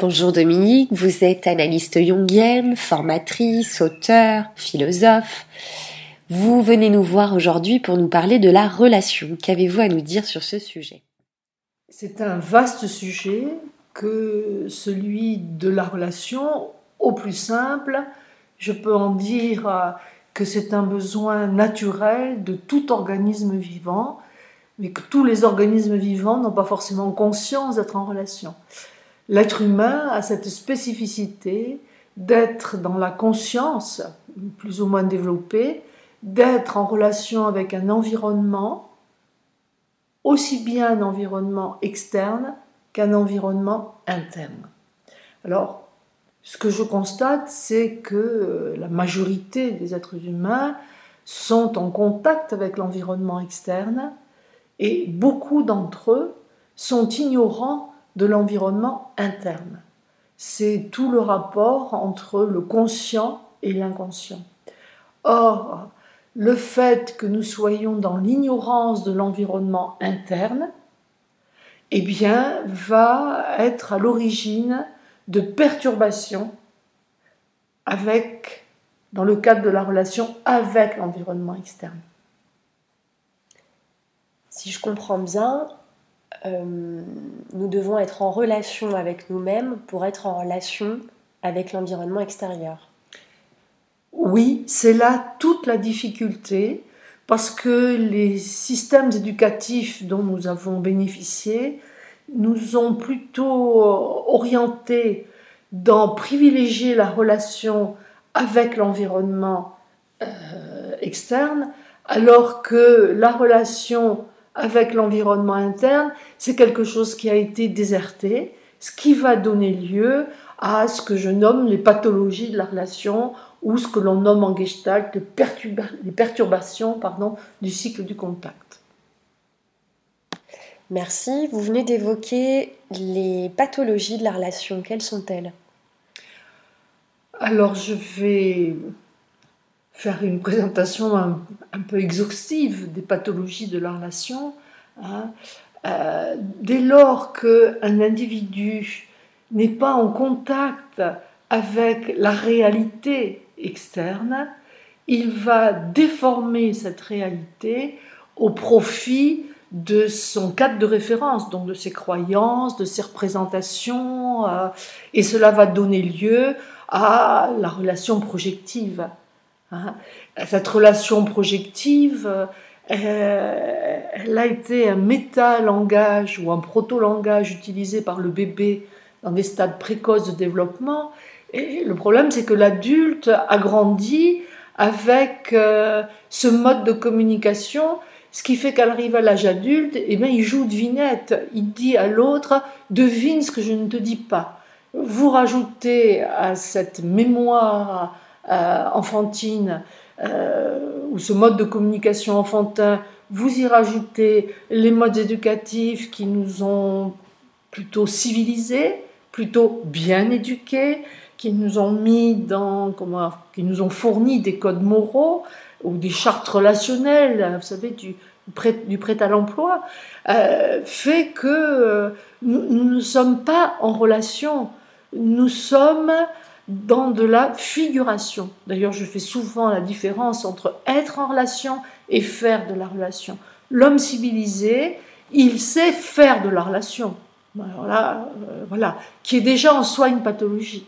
Bonjour Dominique, vous êtes analyste jungienne, formatrice, auteur, philosophe. Vous venez nous voir aujourd'hui pour nous parler de la relation. Qu'avez-vous à nous dire sur ce sujet? C'est un vaste sujet que celui de la relation. Au plus simple, je peux en dire que c'est un besoin naturel de tout organisme vivant, mais que tous les organismes vivants n'ont pas forcément conscience d'être en relation. L'être humain a cette spécificité d'être dans la conscience, plus ou moins développée, d'être en relation avec un environnement, aussi bien un environnement externe qu'un environnement interne. Alors, ce que je constate, c'est que euh, la majorité des êtres humains sont en contact avec l'environnement externe et beaucoup d'entre eux sont ignorants de l'environnement interne. C'est tout le rapport entre le conscient et l'inconscient. Or, le fait que nous soyons dans l'ignorance de l'environnement interne, eh bien, va être à l'origine de perturbations avec, dans le cadre de la relation avec l'environnement externe. Si je comprends bien, euh, nous devons être en relation avec nous-mêmes pour être en relation avec l'environnement extérieur. Oui, c'est là toute la difficulté parce que les systèmes éducatifs dont nous avons bénéficié nous ont plutôt orientés dans privilégier la relation avec l'environnement euh, externe, alors que la relation avec l'environnement interne, c'est quelque chose qui a été déserté, ce qui va donner lieu à ce que je nomme les pathologies de la relation ou ce que l'on nomme en gestalt les perturbations pardon, du cycle du contact. Merci. Vous venez d'évoquer les pathologies de la relation. Quelles sont-elles? Alors, je vais faire une présentation un, peu exhaustive des pathologies de la relation. Hein. Euh, dès lors qu'un individu n'est pas en contact avec la réalité externe, il va déformer cette réalité au profit de son cadre de référence, donc de ses croyances, de ses représentations, euh, et cela va donner lieu à la relation projective. Hein. Cette relation projective, euh, elle a été un méta-langage ou un proto-langage utilisé par le bébé dans des stades précoces de développement. Et le problème, c'est que l'adulte a grandi avec euh, ce mode de communication, ce qui fait qu'à arrive à l'âge adulte, eh bien, il joue devinette. Il dit à l'autre, devine ce que je ne te dis pas. Vous rajoutez à cette mémoire enfantine euh, ou ce mode de communication enfantin, vous y rajoutez les modes éducatifs qui nous ont plutôt civilisés, plutôt bien éduqués, qui nous ont mis dans, comment, qui nous ont fourni des codes moraux ou des chartes relationnelles, vous savez, du, prêt, du prêt à l'emploi, euh, fait que nous ne sommes pas en relation. Nous sommes dans de la figuration. D'ailleurs, je fais souvent la différence entre être en relation et faire de la relation. L'homme civilisé, il sait faire de la relation. Alors là, euh, voilà, qui est déjà en soi une pathologie.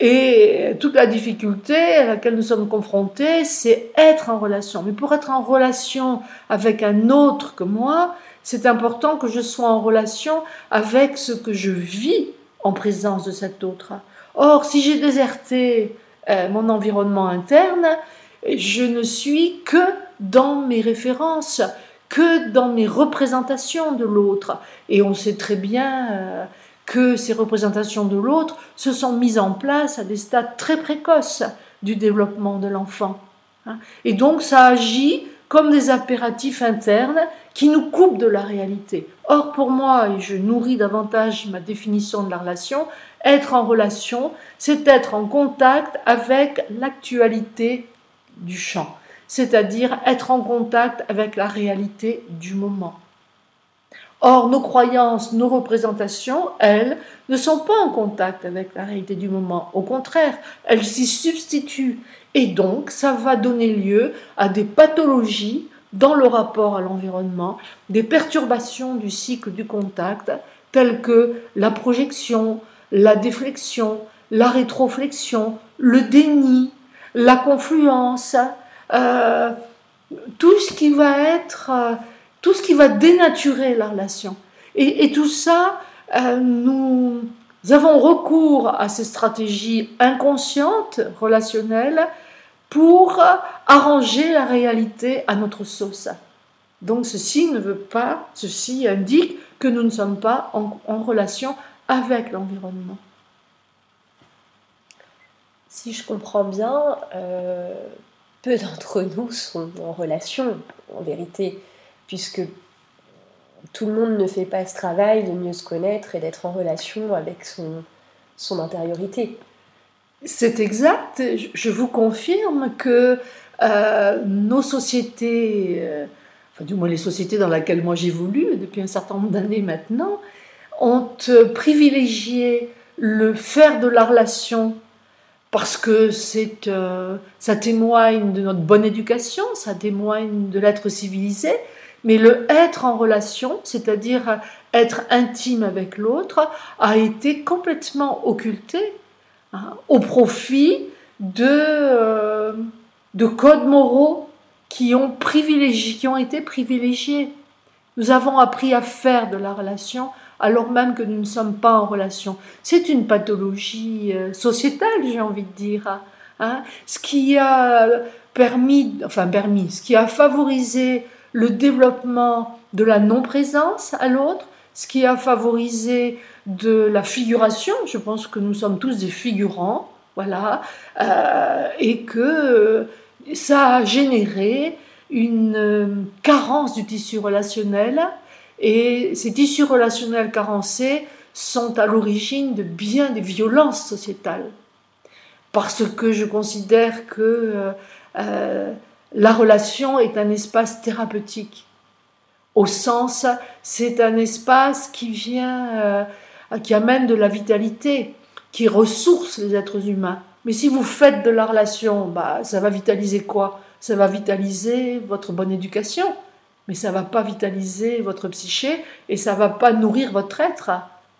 Et toute la difficulté à laquelle nous sommes confrontés, c'est être en relation. Mais pour être en relation avec un autre que moi, c'est important que je sois en relation avec ce que je vis en présence de cet autre. Or, si j'ai déserté euh, mon environnement interne, je ne suis que dans mes références, que dans mes représentations de l'autre. Et on sait très bien euh, que ces représentations de l'autre se sont mises en place à des stades très précoces du développement de l'enfant. Hein. Et donc ça agit comme des impératifs internes qui nous coupent de la réalité. Or, pour moi, et je nourris davantage ma définition de la relation, être en relation, c'est être en contact avec l'actualité du champ, c'est-à-dire être en contact avec la réalité du moment. Or, nos croyances, nos représentations, elles, ne sont pas en contact avec la réalité du moment. Au contraire, elles s'y substituent. Et donc, ça va donner lieu à des pathologies dans le rapport à l'environnement, des perturbations du cycle du contact, telles que la projection, la déflexion, la rétroflexion, le déni, la confluence, euh, tout ce qui va être euh, tout ce qui va dénaturer la relation. Et, tout ça, euh, nous avons recours à ces stratégies inconscientes, relationnelles, pour arranger la réalité à notre sauce. Donc ceci ne veut pas, ceci indique que nous ne sommes pas en, relation avec l'environnement. Si je comprends bien, euh, peu d'entre nous sont en relation, en vérité puisque tout le monde ne fait pas ce travail de mieux se connaître et d'être en relation avec son, son intériorité. C'est exact. Je vous confirme que euh, nos sociétés, euh, enfin du moins les sociétés dans lesquelles moi j'évolue depuis un certain nombre d'années maintenant, ont privilégié le faire de la relation parce que c'est, euh, ça témoigne de notre bonne éducation, ça témoigne de l'être civilisé, mais le être en relation, c'est-à-dire être intime avec l'autre, a été complètement occulté hein, au profit de, euh, de codes moraux qui ont, privilégié, qui ont été privilégiés. Nous avons appris à faire de la relation alors même que nous ne sommes pas en relation. C'est une pathologie euh, sociétale, j'ai envie de dire. Hein. Ce qui a permis, enfin permis, ce qui a favorisé le développement de la non-présence à l'autre, ce qui a favorisé de la figuration. Je pense que nous sommes tous des figurants, voilà, euh, et que euh, ça a généré une euh, carence du tissu relationnel, et ces tissus relationnels carencés sont à l'origine de bien des violences sociétales, parce que je considère que la relation est un espace thérapeutique. Au sens, c'est un espace qui vient, euh, qui amène de la vitalité, qui ressource les êtres humains. Mais si vous faites de la relation, bah, ça va vitaliser quoi? Ça va vitaliser votre bonne éducation, mais ça va pas vitaliser votre psyché et ça va pas nourrir votre être.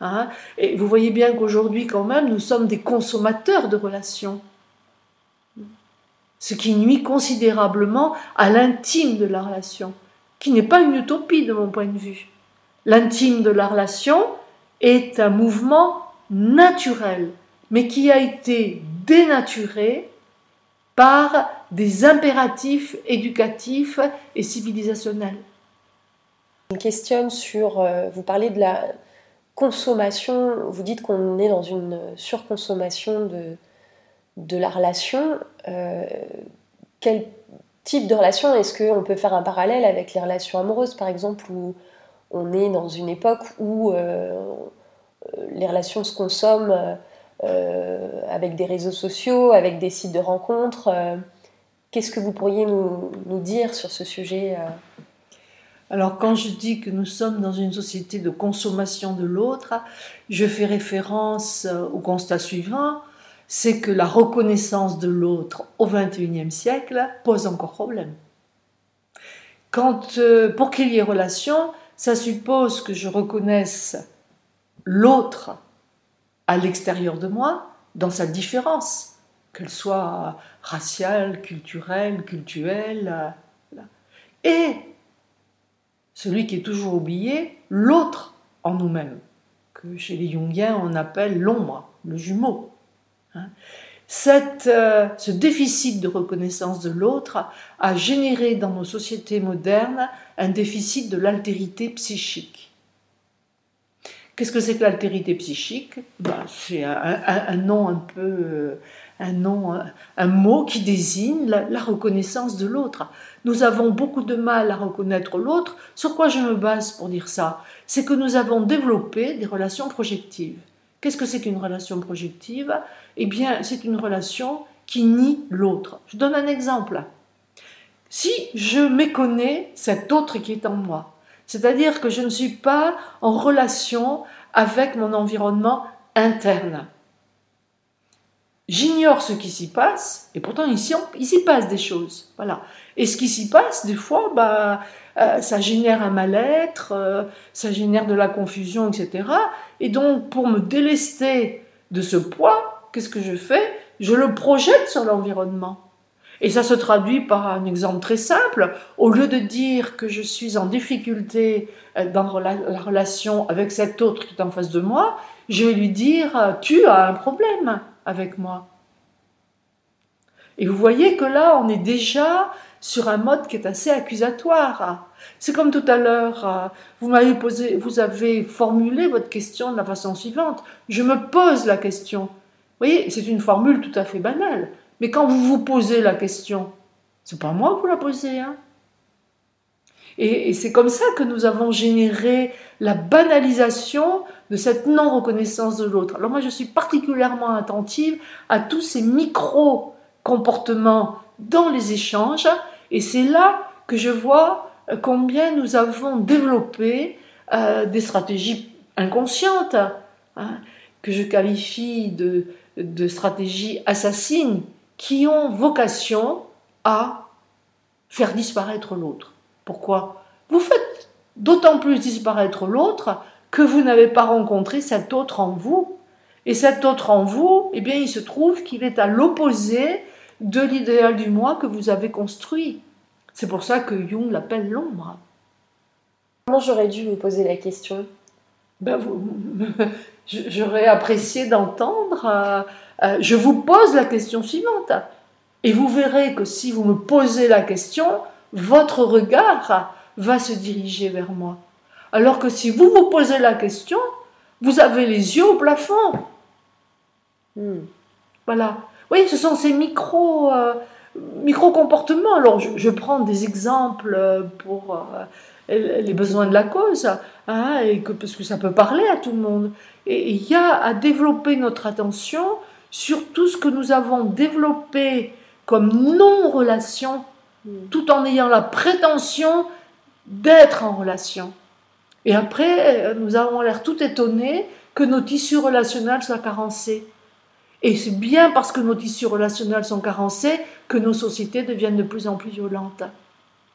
Hein et vous voyez bien qu'aujourd'hui, quand même, nous sommes des consommateurs de relations ce qui nuit considérablement à l'intime de la relation, qui n'est pas une utopie de mon point de vue. L'intime de la relation est un mouvement naturel, mais qui a été dénaturé par des impératifs éducatifs et civilisationnels. Je me questionne sur, euh, vous parlez de la consommation, vous dites qu'on est dans une surconsommation de, de la relation, euh, quel type de relation Est-ce qu'on peut faire un parallèle avec les relations amoureuses, par exemple, où on est dans une époque où euh, les relations se consomment euh, avec des réseaux sociaux, avec des sites de rencontres. Qu'est-ce que vous pourriez nous, dire sur ce sujet alors quand je dis que nous sommes dans une société de consommation de l'autre, je fais référence au constat suivant. C'est que la reconnaissance de l'autre au XXIe siècle pose encore problème. Quand, euh, pour qu'il y ait relation, ça suppose que je reconnaisse l'autre à l'extérieur de moi, dans sa différence, qu'elle soit raciale, culturelle, cultuelle. Euh, Et celui qui est toujours oublié, l'autre en nous-mêmes, que chez les Jungiens on appelle l'ombre, le jumeau. Hein. Euh, ce déficit de reconnaissance de l'autre a généré dans nos sociétés modernes un déficit de l'altérité psychique. Qu'est-ce que c'est que l'altérité psychique? Ben, C'est un, nom un peu, euh, un nom, un, mot qui désigne la reconnaissance de l'autre. Nous avons beaucoup de mal à reconnaître l'autre. Sur quoi je me base pour dire ça? C'est que nous avons développé des relations projectives. Qu'est-ce que c'est qu'une relation projective? Eh bien, c'est une relation qui nie l'autre. Je donne un exemple. Si je méconnais cet autre qui est en moi, C'est-à-dire que je ne suis pas en relation avec mon environnement interne. J'ignore ce qui s'y passe, et pourtant il s'y passe des choses. Voilà. Et ce qui s'y passe, des fois, bah, euh, ça génère un mal-être, euh, ça génère de la confusion, etc. Et donc, pour me délester de ce poids, qu'est-ce que je fais? Je le projette sur l'environnement. Et ça se traduit par un exemple très simple. Au lieu de dire que je suis en difficulté euh, dans la relation avec cet autre qui est en face de moi, je vais lui dire Tu as un problème avec moi. Et vous voyez que là, on est déjà sur un mode qui est assez accusatoire. C'est comme tout à l'heure, euh, vous m'avez posé, vous avez formulé votre question de la façon suivante. Je me pose la question. Vous voyez, c'est une formule tout à fait banale. Mais quand vous vous posez la question, c'est pas moi qui vous la posez, hein et, c'est comme ça que nous avons généré la banalisation de cette non-reconnaissance de l'autre. Alors moi, je suis particulièrement attentive à tous ces micro-comportements dans les échanges, et c'est là que je vois combien nous avons développé euh, des stratégies inconscientes, hein, que je qualifie de, de stratégies assassines, qui ont vocation à faire disparaître l'autre. Pourquoi? Vous faites d'autant plus disparaître l'autre que vous n'avez pas rencontré cet autre en vous. Et cet autre en vous, eh bien, il se trouve qu'il est à l'opposé de l'idéal du moi que vous avez construit. C'est pour ça que Jung l'appelle l'ombre. Comment j'aurais dû vous poser la question? Ben, J'aurais apprécié d'entendre euh, euh, je vous pose la question suivante. Et vous verrez que si vous me posez la question, votre regard va se diriger vers moi. Alors que si vous vous posez la question, vous avez les yeux au plafond. Hmm. Voilà. Oui, ce sont ces micro, euh, micro comportements. Alors, je, prends des exemples pour euh, les besoins de la cause, hein, et que, parce que ça peut parler à tout le monde. Et il y a à développer notre attention sur tout ce que nous avons développé comme non-relation, tout en ayant la prétention d'être en relation. Et après, nous avons l'air tout étonnés que nos tissus relationnels soient carencés. Et c'est bien parce que nos tissus relationnels sont carencés que nos sociétés deviennent de plus en plus violentes.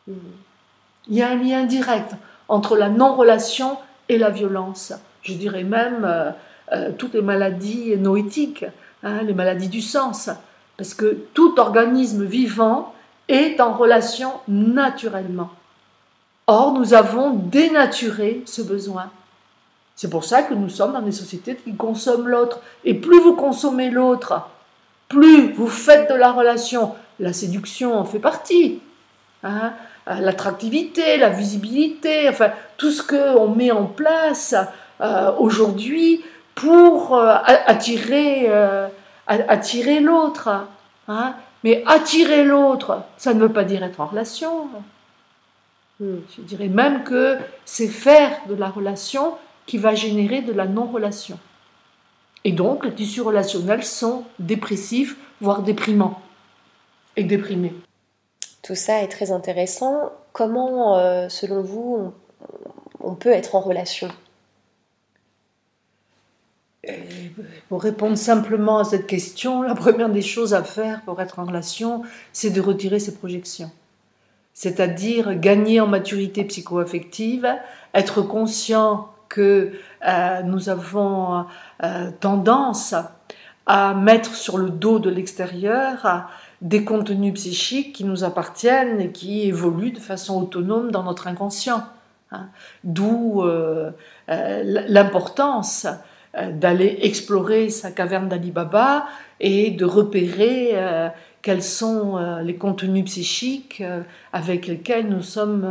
Il y a un lien direct entre la non-relation et la violence. Je dirais même euh, euh, toutes les maladies noétiques. Hein, les maladies du sens, parce que tout organisme vivant est en relation naturellement. Or, nous avons dénaturé ce besoin. C'est pour ça que nous sommes dans des sociétés qui consomment l'autre. Et plus vous consommez l'autre, plus vous faites de la relation. La séduction en fait partie. Hein, L'attractivité, la visibilité, enfin tout ce qu'on met en place euh, aujourd'hui pour euh, attirer, euh, attirer l'autre. Hein. Mais attirer l'autre, ça ne veut pas dire être en relation. Hmm. Je dirais même que c'est faire de la relation qui va générer de la non-relation. Et donc, les tissus relationnels sont dépressifs, voire déprimants et déprimés. Tout ça est très intéressant. Comment, euh, selon vous, on peut être en relation? Pour répondre simplement à cette question, la première des choses à faire pour être en relation, c'est de retirer ses projections. C'est-à-dire gagner en maturité psycho-affective, être conscient que euh, nous avons euh, tendance à mettre sur le dos de l'extérieur des contenus psychiques qui nous appartiennent et qui évoluent de façon autonome dans notre inconscient. Hein. D'où euh, l'importance d'aller explorer sa caverne d'Ali Baba et de repérer euh, quels sont euh, les contenus psychiques avec lesquels nous sommes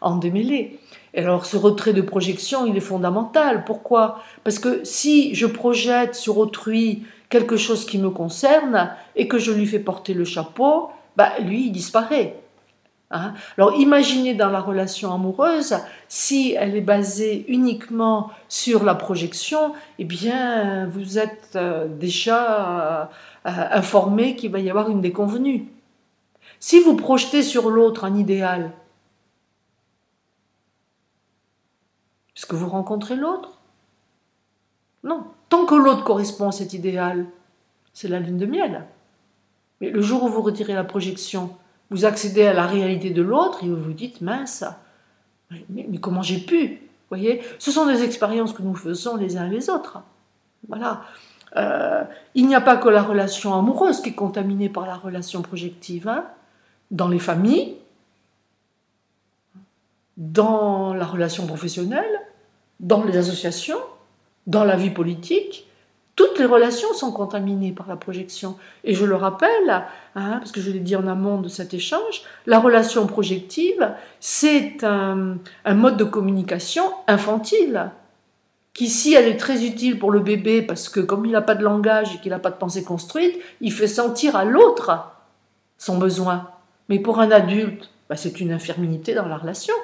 en démêlés. Et alors ce retrait de projection, il est fondamental. Pourquoi? Parce que si je projette sur autrui quelque chose qui me concerne et que je lui fais porter le chapeau, bah, lui, il disparaît. Hein? Alors imaginez dans la relation amoureuse, si elle est basée uniquement sur la projection, eh bien vous êtes euh, déjà euh, informé qu'il va y avoir une déconvenue. Si vous projetez sur l'autre un idéal, puisque vous rencontrez l'autre? Non, tant que l'autre correspond à cet idéal, c'est la lune de miel. Mais le jour où vous retirez la projection, vous accédez à la réalité de l'autre et vous vous dites mince, mais, comment j'ai pu voyez? Ce sont des expériences que nous faisons les uns les autres. Voilà. Euh, il n'y a pas que la relation amoureuse qui est contaminée par la relation projective. Hein. Dans les familles, dans la relation professionnelle, dans les associations, dans la vie politique, toutes les relations sont contaminées par la projection. Et je le rappelle, hein, parce que je l'ai dit en amont de cet échange, la relation projective, c'est un, mode de communication infantile, qui si elle est très utile pour le bébé, parce que comme il n'a pas de langage et qu'il n'a pas de pensée construite, il fait sentir à l'autre son besoin. Mais pour un adulte, bah, c'est une infirmité dans la relation.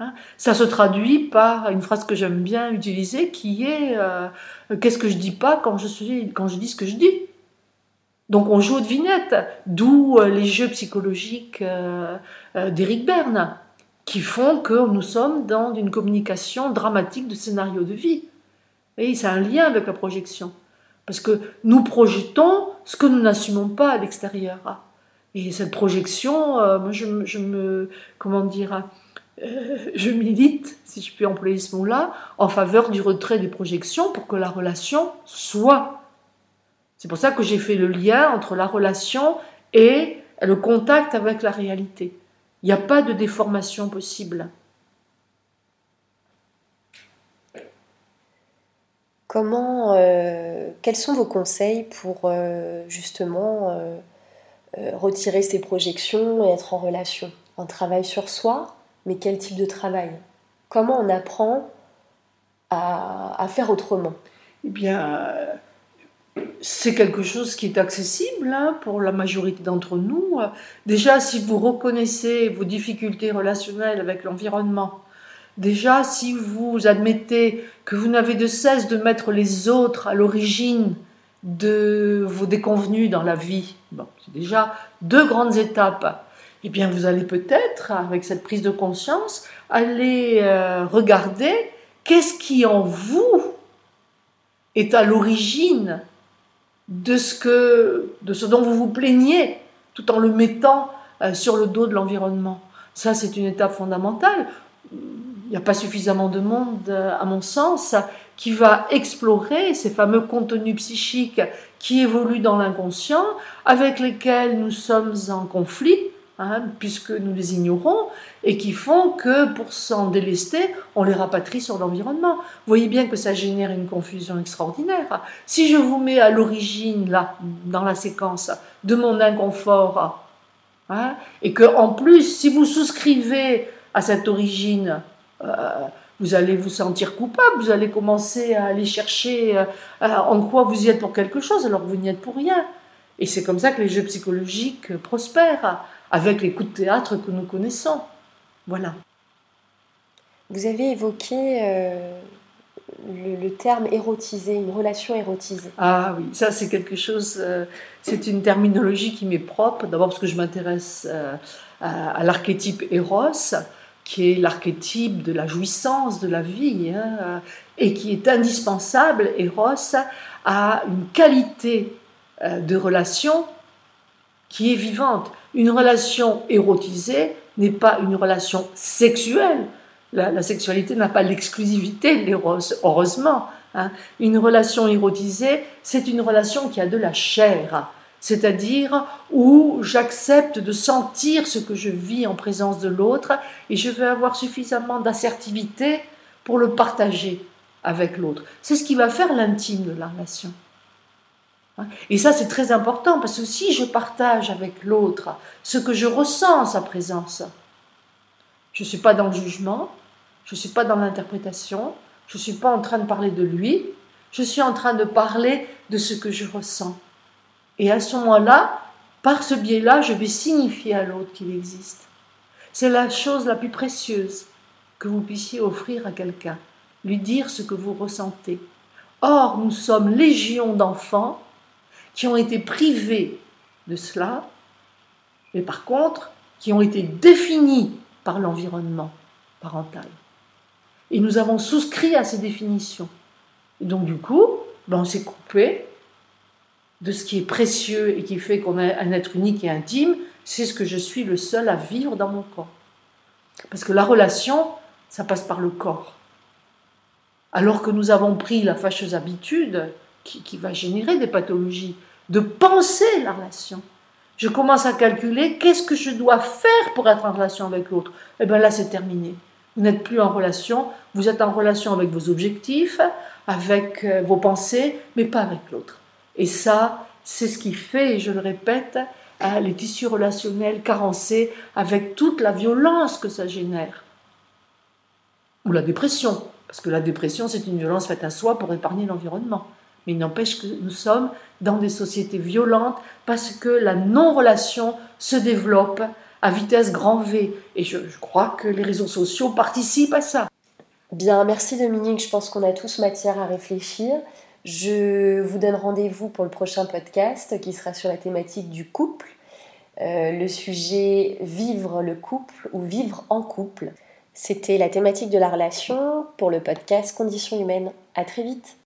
Hein. Ça se traduit par une phrase que j'aime bien utiliser qui est euh, Qu'est-ce que je dis pas quand je, dis ce que je dis? Donc on joue aux devinettes, d'où euh, les jeux psychologiques euh, d'Éric Berne, qui font que nous sommes dans une communication dramatique de scénario de vie. Et c'est un lien avec la projection. Parce que nous projetons ce que nous n'assumons pas à l'extérieur. Et cette projection, moi je, je, me. Comment dire euh, je milite, si je puis employer ce mot-là, en faveur du retrait des projections pour que la relation soit. C'est pour ça que j'ai fait le lien entre la relation et le contact avec la réalité. Il n'y a pas de déformation possible. Comment, euh, quels sont vos conseils pour euh, justement retirer ces projections et être en relation? Un travail sur soi? Mais quel type de travail? Comment on apprend à, faire autrement? Eh bien, c'est quelque chose qui est accessible hein, pour la majorité d'entre nous. Déjà, si vous reconnaissez vos difficultés relationnelles avec l'environnement, déjà, si vous admettez que vous n'avez de cesse de mettre les autres à l'origine de vos déconvenus dans la vie, bon, c'est déjà deux grandes étapes eh bien vous allez peut-être, avec cette prise de conscience, aller euh, regarder qu'est-ce qui en vous est à l'origine de ce, que, de ce dont vous vous plaignez, tout en le mettant euh, sur le dos de l'environnement. Ça, c'est une étape fondamentale. Il n'y a pas suffisamment de monde, euh, à mon sens, qui va explorer ces fameux contenus psychiques qui évoluent dans l'inconscient, avec lesquels nous sommes en conflit, Hein, puisque nous les ignorons, et qui font que pour s'en délester, on les rapatrie sur l'environnement. Vous voyez bien que ça génère une confusion extraordinaire. Si je vous mets à l'origine, là, dans la séquence, de mon inconfort, hein, et que en plus, si vous souscrivez à cette origine, euh, vous allez vous sentir coupable, vous allez commencer à aller chercher euh, en quoi vous y êtes pour quelque chose alors que vous n'y êtes pour rien. Et c'est comme ça que les jeux psychologiques prospèrent avec les coups de théâtre que nous connaissons. Voilà. Vous avez évoqué euh, le, terme érotisé, une relation érotisée. Ah oui, ça c'est quelque chose, euh, c'est une terminologie qui m'est propre, d'abord parce que je m'intéresse euh, à, l'archétype Eros, qui est l'archétype de la jouissance de la vie, hein, et qui est indispensable, Eros, à une qualité de relation qui est vivante. Une relation érotisée n'est pas une relation sexuelle. La, sexualité n'a pas l'exclusivité de l'éros, heureusement. Hein. Une relation érotisée, c'est une relation qui a de la chair, c'est-à-dire où j'accepte de sentir ce que je vis en présence de l'autre et je vais avoir suffisamment d'assertivité pour le partager avec l'autre. C'est ce qui va faire l'intime de la relation. Hein? Et ça, c'est très important parce que si je partage avec l'autre ce que je ressens en sa présence, je ne suis pas dans le jugement, je ne suis pas dans l'interprétation, je ne suis pas en train de parler de lui, je suis en train de parler de ce que je ressens. Et à ce moment-là, par ce biais-là, je vais signifier à l'autre qu'il existe. C'est la chose la plus précieuse que vous puissiez offrir à quelqu'un, lui dire ce que vous ressentez. Or, nous sommes légions d'enfants qui ont été privés de cela, mais par contre, qui ont été définis par l'environnement parental. Et nous avons souscrit à ces définitions. Et donc du coup, ben, on s'est coupé de ce qui est précieux et qui fait qu'on est un être unique et intime, c'est ce que je suis le seul à vivre dans mon corps. Parce que la relation, ça passe par le corps. Alors que nous avons pris la fâcheuse habitude, qui, va générer des pathologies, de penser la relation. Je commence à calculer qu'est-ce que je dois faire pour être en relation avec l'autre. Et eh bien là, c'est terminé. Vous n'êtes plus en relation, vous êtes en relation avec vos objectifs, avec euh, vos pensées, mais pas avec l'autre. Et ça, c'est ce qui fait, et je le répète, hein, les tissus relationnels carencés avec toute la violence que ça génère. Ou la dépression, parce que la dépression, c'est une violence faite à soi pour épargner l'environnement. Mais il n'empêche que nous sommes dans des sociétés violentes parce que la non-relation se développe à vitesse grand V. Et je, crois que les réseaux sociaux participent à ça. Bien, merci Dominique. Je pense qu'on a tous matière à réfléchir. Je vous donne rendez-vous pour le prochain podcast qui sera sur la thématique du couple. Euh, le sujet vivre le couple ou vivre en couple. C'était la thématique de la relation pour le podcast Conditions humaines. À très vite.